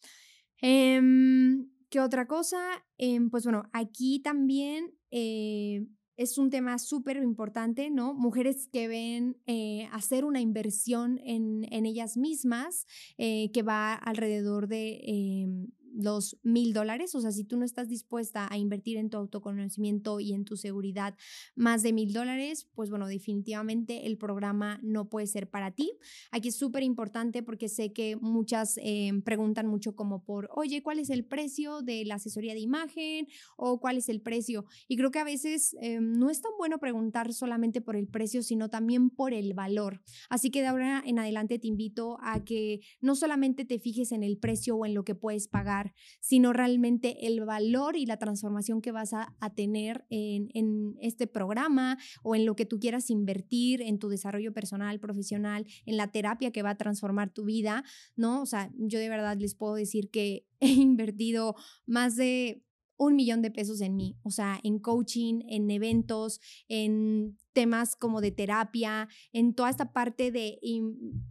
Em, ¿Qué otra cosa? Em, pues bueno, aquí también eh, es un tema súper importante, ¿no? Mujeres que ven eh, hacer una inversión en, ellas mismas eh, que va alrededor de em, los mil dólares, o sea, si tú no estás dispuesta a invertir en tu autoconocimiento y en tu seguridad más de mil dólares, pues bueno, definitivamente el programa no puede ser para ti. Aquí es súper importante porque sé que muchas eh, preguntan mucho como por, oye, ¿cuál es el precio de la asesoría de imagen? o cuál es el precio. Y creo que a veces eh, no es tan bueno preguntar solamente por el precio, sino también por el valor. Así que de ahora en adelante te invito a que no solamente te fijes en el precio o en lo que puedes pagar, sino realmente el valor y la transformación que vas a, tener en, en, este programa o en lo que tú quieras invertir en tu desarrollo personal, profesional, en la terapia que va a transformar tu vida, ¿no? O sea, yo de verdad les puedo decir que he invertido más de un millón de pesos en mí, o sea, en coaching, en eventos, en temas como de terapia, en toda esta parte de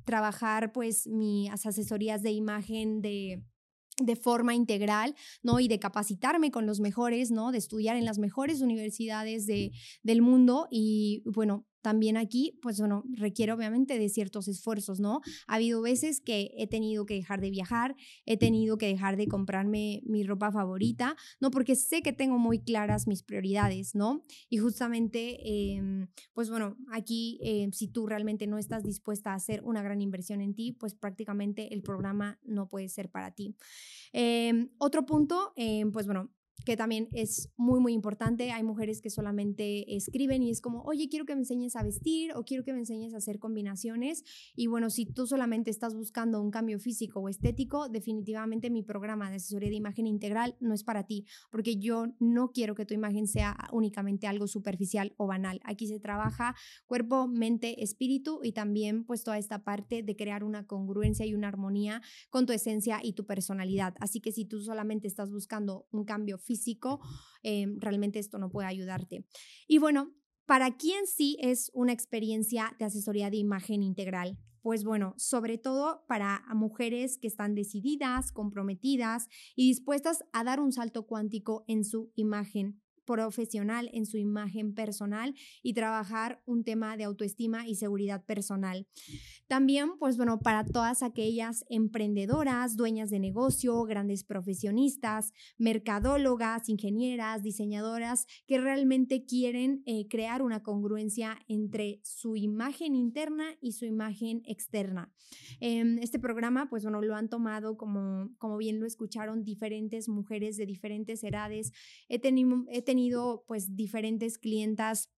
trabajar pues mis asesorías de imagen, de de forma integral, ¿no? Y de capacitarme con los mejores, ¿no? De estudiar en las mejores universidades de, del mundo y, bueno, también aquí, pues bueno, requiere obviamente de ciertos esfuerzos, ¿no? Ha habido veces que he tenido que dejar de viajar, he tenido que dejar de comprarme mi ropa favorita, ¿no? Porque sé que tengo muy claras mis prioridades, ¿no? Y justamente, em, pues bueno, aquí em, si tú realmente no estás dispuesta a hacer una gran inversión en ti, pues prácticamente el programa no puede ser para ti. Em, otro punto, pues bueno, que también es muy, muy importante. Hay mujeres que solamente escriben y es como, oye, quiero que me enseñes a vestir o quiero que me enseñes a hacer combinaciones. Y bueno, si tú solamente estás buscando un cambio físico o estético, definitivamente mi programa de asesoría de imagen integral no es para ti, porque yo no quiero que tu imagen sea únicamente algo superficial o banal. Aquí se trabaja cuerpo, mente, espíritu y también pues toda esta parte de crear una congruencia y una armonía con tu esencia y tu personalidad. Así que si tú solamente estás buscando un cambio físico, eh, realmente esto no puede ayudarte. Y bueno, ¿para quién sí es una experiencia de asesoría de imagen integral? Pues bueno, sobre todo para mujeres que están decididas, comprometidas y dispuestas a dar un salto cuántico en su imagen profesional, en su imagen personal y trabajar un tema de autoestima y seguridad personal. También, pues bueno, para todas aquellas emprendedoras, dueñas de negocio, grandes profesionistas, mercadólogas, ingenieras, diseñadoras que realmente quieren eh, crear una congruencia entre su imagen interna y su imagen externa. Em, este programa, pues bueno, lo han tomado como, como bien lo escucharon diferentes mujeres de diferentes edades. He, he tenido pues diferentes clientas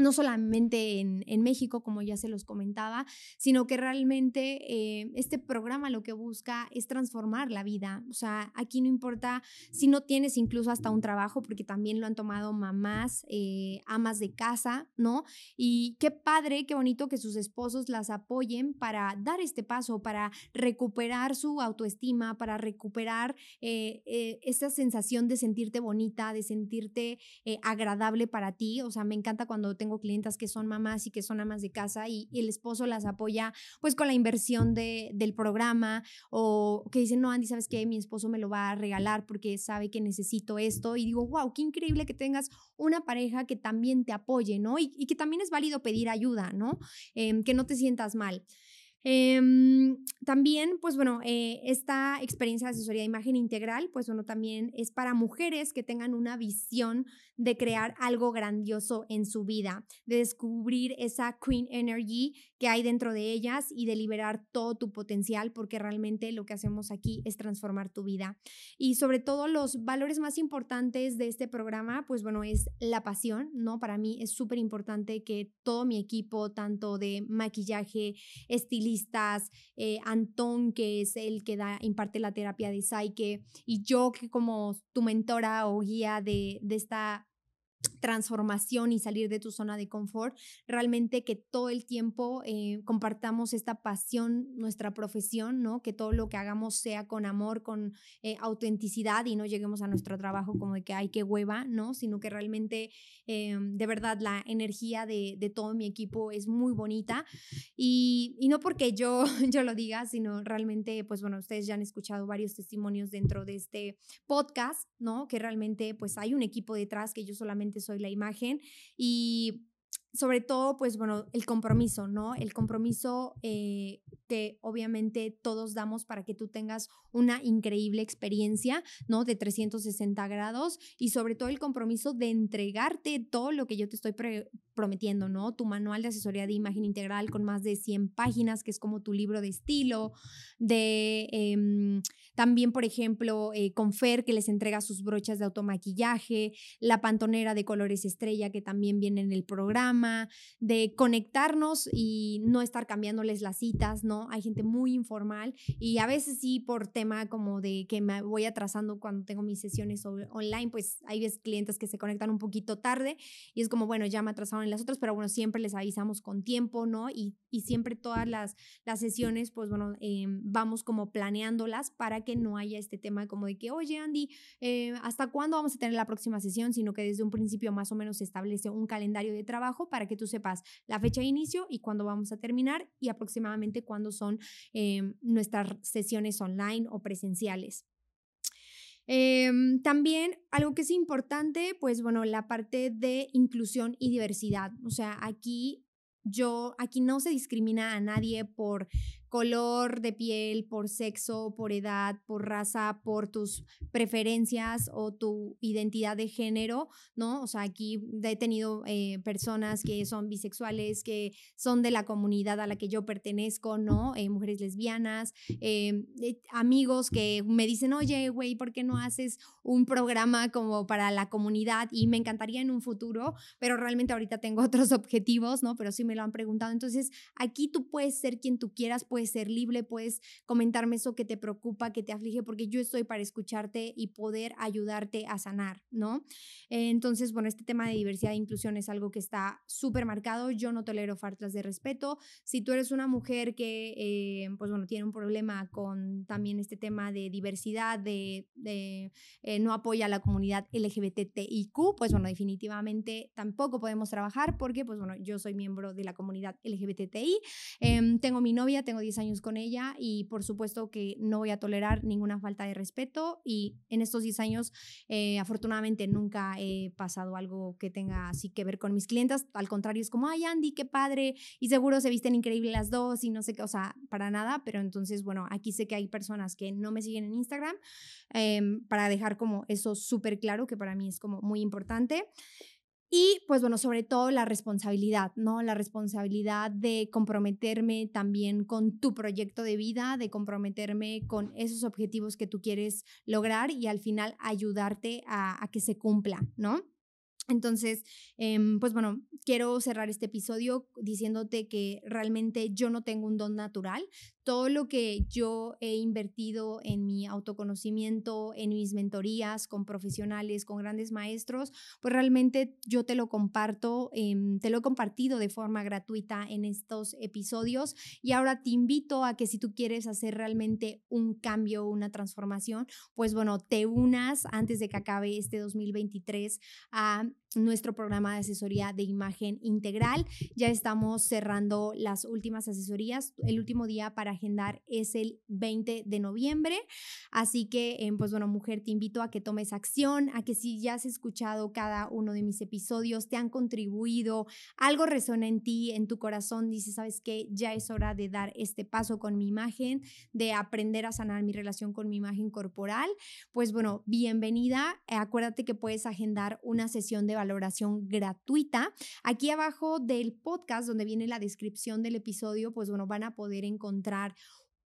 no solamente en, México, como ya se los comentaba, sino que realmente eh, este programa lo que busca es transformar la vida. O sea, aquí no importa si no tienes incluso hasta un trabajo, porque también lo han tomado mamás, eh, amas de casa, ¿no? Y qué padre, qué bonito que sus esposos las apoyen para dar este paso, para recuperar su autoestima, para recuperar eh, esa sensación de sentirte bonita, de sentirte agradable para ti. O sea, me encanta cuando tengo clientas que son mamás y que son amas de casa y, el esposo las apoya pues con la inversión de, del programa o que dicen, no, Andy, ¿sabes qué? Mi esposo me lo va a regalar porque sabe que necesito esto. Y digo, wow, qué increíble que tengas una pareja que también te apoye, ¿no? Y, que también es válido pedir ayuda, ¿no? Em, que no te sientas mal. Em, también, pues bueno, eh, esta experiencia de asesoría de imagen integral, pues bueno, también es para mujeres que tengan una visión de crear algo grandioso en su vida, de descubrir esa Queen Energy que hay dentro de ellas y de liberar todo tu potencial, porque realmente lo que hacemos aquí es transformar tu vida. Y sobre todo los valores más importantes de este programa, pues bueno, es la pasión, ¿no? Para mí es súper importante que todo mi equipo, tanto de maquillaje, estilistas, eh, Antón, que es el que da, imparte la terapia de Psyche, y yo que como tu mentora o guía de, de esta transformación y salir de tu zona de confort, realmente que todo el tiempo eh, compartamos esta pasión, nuestra profesión, ¿no? Que todo lo que hagamos sea con amor, con eh, autenticidad y no lleguemos a nuestro trabajo como de que hay que hueva, ¿no? Sino que realmente, eh, de verdad, la energía de, de, todo mi equipo es muy bonita y, y, no porque yo, yo lo diga, sino realmente, pues bueno, ustedes ya han escuchado varios testimonios dentro de este podcast, ¿no? Que realmente, pues hay un equipo detrás que yo solamente soy la imagen y sobre todo, pues bueno, el compromiso, ¿no? El compromiso eh, que obviamente todos damos para que tú tengas una increíble experiencia, ¿no? De 360 grados y sobre todo el compromiso de entregarte todo lo que yo te estoy prometiendo, ¿no? Tu manual de asesoría de imagen integral con más de 100 páginas, que es como tu libro de estilo, de em, también, por ejemplo, eh, con Fer, que les entrega sus brochas de automaquillaje, la pantonera de colores estrella, que también viene en el programa, de conectarnos y no estar cambiándoles las citas, ¿no? Hay gente muy informal y a veces sí por tema como de que me voy atrasando cuando tengo mis sesiones online, pues hay veces clientes que se conectan un poquito tarde y es como, bueno, ya me atrasaron en las otras, pero bueno, siempre les avisamos con tiempo, ¿no? Y, y siempre todas las, las sesiones, pues bueno, eh, vamos como planeándolas para que no haya este tema como de que, oye, Andy, eh, ¿hasta cuándo vamos a tener la próxima sesión? Sino que desde un principio más o menos se establece un calendario de trabajo para que tú sepas la fecha de inicio y cuándo vamos a terminar y aproximadamente cuándo son em, nuestras sesiones online o presenciales. Em, también algo que es importante, pues bueno, la parte de inclusión y diversidad. O sea, aquí yo, aquí no se discrimina a nadie por color de piel, por sexo, por edad, por raza, por tus preferencias o tu identidad de género, ¿no? O sea, aquí he tenido eh, personas que son bisexuales, que son de la comunidad a la que yo pertenezco, ¿no? Eh, mujeres lesbianas, eh, amigos que me dicen, oye, güey, ¿por qué no haces un programa como para la comunidad? Y me encantaría en un futuro, pero realmente ahorita tengo otros objetivos, ¿no? Pero sí me lo han preguntado. Entonces, aquí tú puedes ser quien tú quieras, puedes puedes ser libre, puedes comentarme eso que te preocupa, que te aflige, porque yo estoy para escucharte y poder ayudarte a sanar, ¿no? Entonces, bueno, este tema de diversidad e inclusión es algo que está súper marcado. Yo no tolero faltas de respeto. Si tú eres una mujer que, eh, pues bueno, tiene un problema con también este tema de diversidad, de, eh, no apoya a la comunidad LGBTIQ, pues bueno, definitivamente tampoco podemos trabajar porque, pues bueno, yo soy miembro de la comunidad LGBTI. Em, tengo mi novia, tengo 10 años con ella y por supuesto que no voy a tolerar ninguna falta de respeto y en estos 10 años eh, afortunadamente nunca he pasado algo que tenga así que ver con mis clientas, al contrario es como, ay Andy, qué padre y seguro se visten increíble las dos y no sé qué, o sea, para nada, pero entonces bueno, aquí sé que hay personas que no me siguen en Instagram em, para dejar como eso súper claro que para mí es como muy importante. Y pues bueno, sobre todo la responsabilidad, ¿no? La responsabilidad de comprometerme también con tu proyecto de vida, de comprometerme con esos objetivos que tú quieres lograr y al final ayudarte a, que se cumpla, ¿no? Entonces, em, pues bueno, quiero cerrar este episodio diciéndote que realmente yo no tengo un don natural. Todo lo que yo he invertido en mi autoconocimiento, en mis mentorías con profesionales, con grandes maestros, pues realmente yo te lo comparto, em, te lo he compartido de forma gratuita en estos episodios. Y ahora te invito a que si tú quieres hacer realmente un cambio, una transformación, pues bueno, te unas antes de que acabe este 2023 a nuestro programa de asesoría de imagen integral. Ya estamos cerrando las últimas asesorías. El último día para agendar es el 20 de noviembre. Así que, em, pues bueno, mujer, te invito a que tomes acción, a que si ya has escuchado cada uno de mis episodios, te han contribuido, algo resuena en ti, en tu corazón, dices, sabes que ya es hora de dar este paso con mi imagen, de aprender a sanar mi relación con mi imagen corporal. Pues bueno, bienvenida. acuérdate que puedes agendar una sesión de valoración gratuita. Aquí abajo del podcast, donde viene la descripción del episodio, pues bueno, van a poder encontrar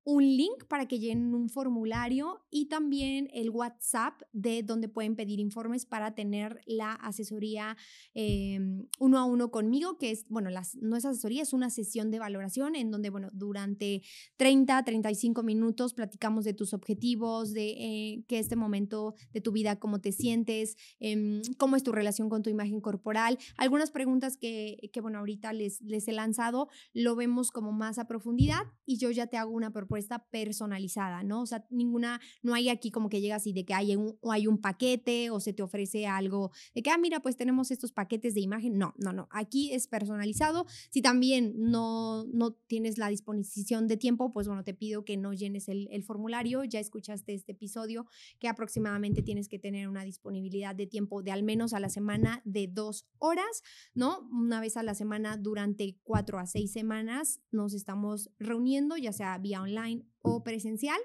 un link para que llenen un formulario y también el WhatsApp de donde pueden pedir informes para tener la asesoría em, uno a uno conmigo, que es, bueno, las, no es asesoría, es una sesión de valoración en donde, bueno, durante 30, 35 minutos platicamos de tus objetivos, de eh, qué este momento de tu vida, cómo te sientes, em, cómo es tu relación con tu imagen corporal. Algunas preguntas que, que bueno, ahorita les, les he lanzado, lo vemos como más a profundidad y yo ya te hago una propuesta personalizada, ¿no? O sea, ninguna, no hay aquí como que llegas y de que hay un, o hay un paquete o se te ofrece algo de que, ah, mira, pues tenemos estos paquetes de imagen. No, no, no. Aquí es personalizado. Si también no, no tienes la disposición de tiempo, pues bueno, te pido que no llenes el, el formulario. Ya escuchaste este episodio que aproximadamente tienes que tener una disponibilidad de tiempo de al menos a la semana de dos horas, ¿no? Una vez a la semana durante cuatro a seis semanas nos estamos reuniendo, ya sea vía online o presencial.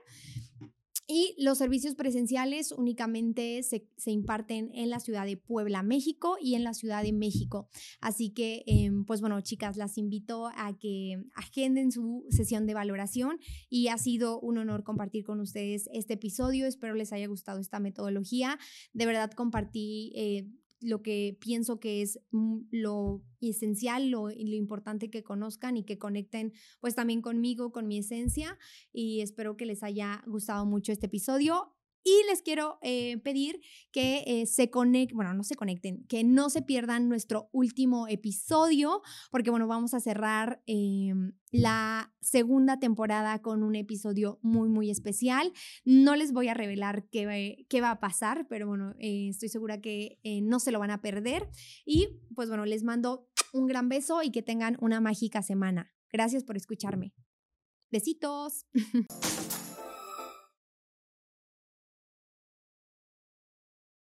Y los servicios presenciales únicamente se, imparten en la ciudad de Puebla, México y en la ciudad de México. Así que, em, pues bueno, chicas, las invito a que agenden su sesión de valoración y ha sido un honor compartir con ustedes este episodio. Espero les haya gustado esta metodología. De verdad compartí eh, lo que pienso que es mm, lo esencial, lo, lo, importante que conozcan y que conecten pues también conmigo, con mi esencia y espero que les haya gustado mucho este episodio. Y les quiero eh, pedir que eh, se conecten, bueno, no se conecten, que no se pierdan nuestro último episodio, porque bueno, vamos a cerrar em, la segunda temporada con un episodio muy, muy especial. No les voy a revelar qué, qué va a pasar, pero bueno, eh, estoy segura que no se lo van a perder. Y pues bueno, les mando un gran beso y que tengan una mágica semana. Gracias por escucharme. Besitos.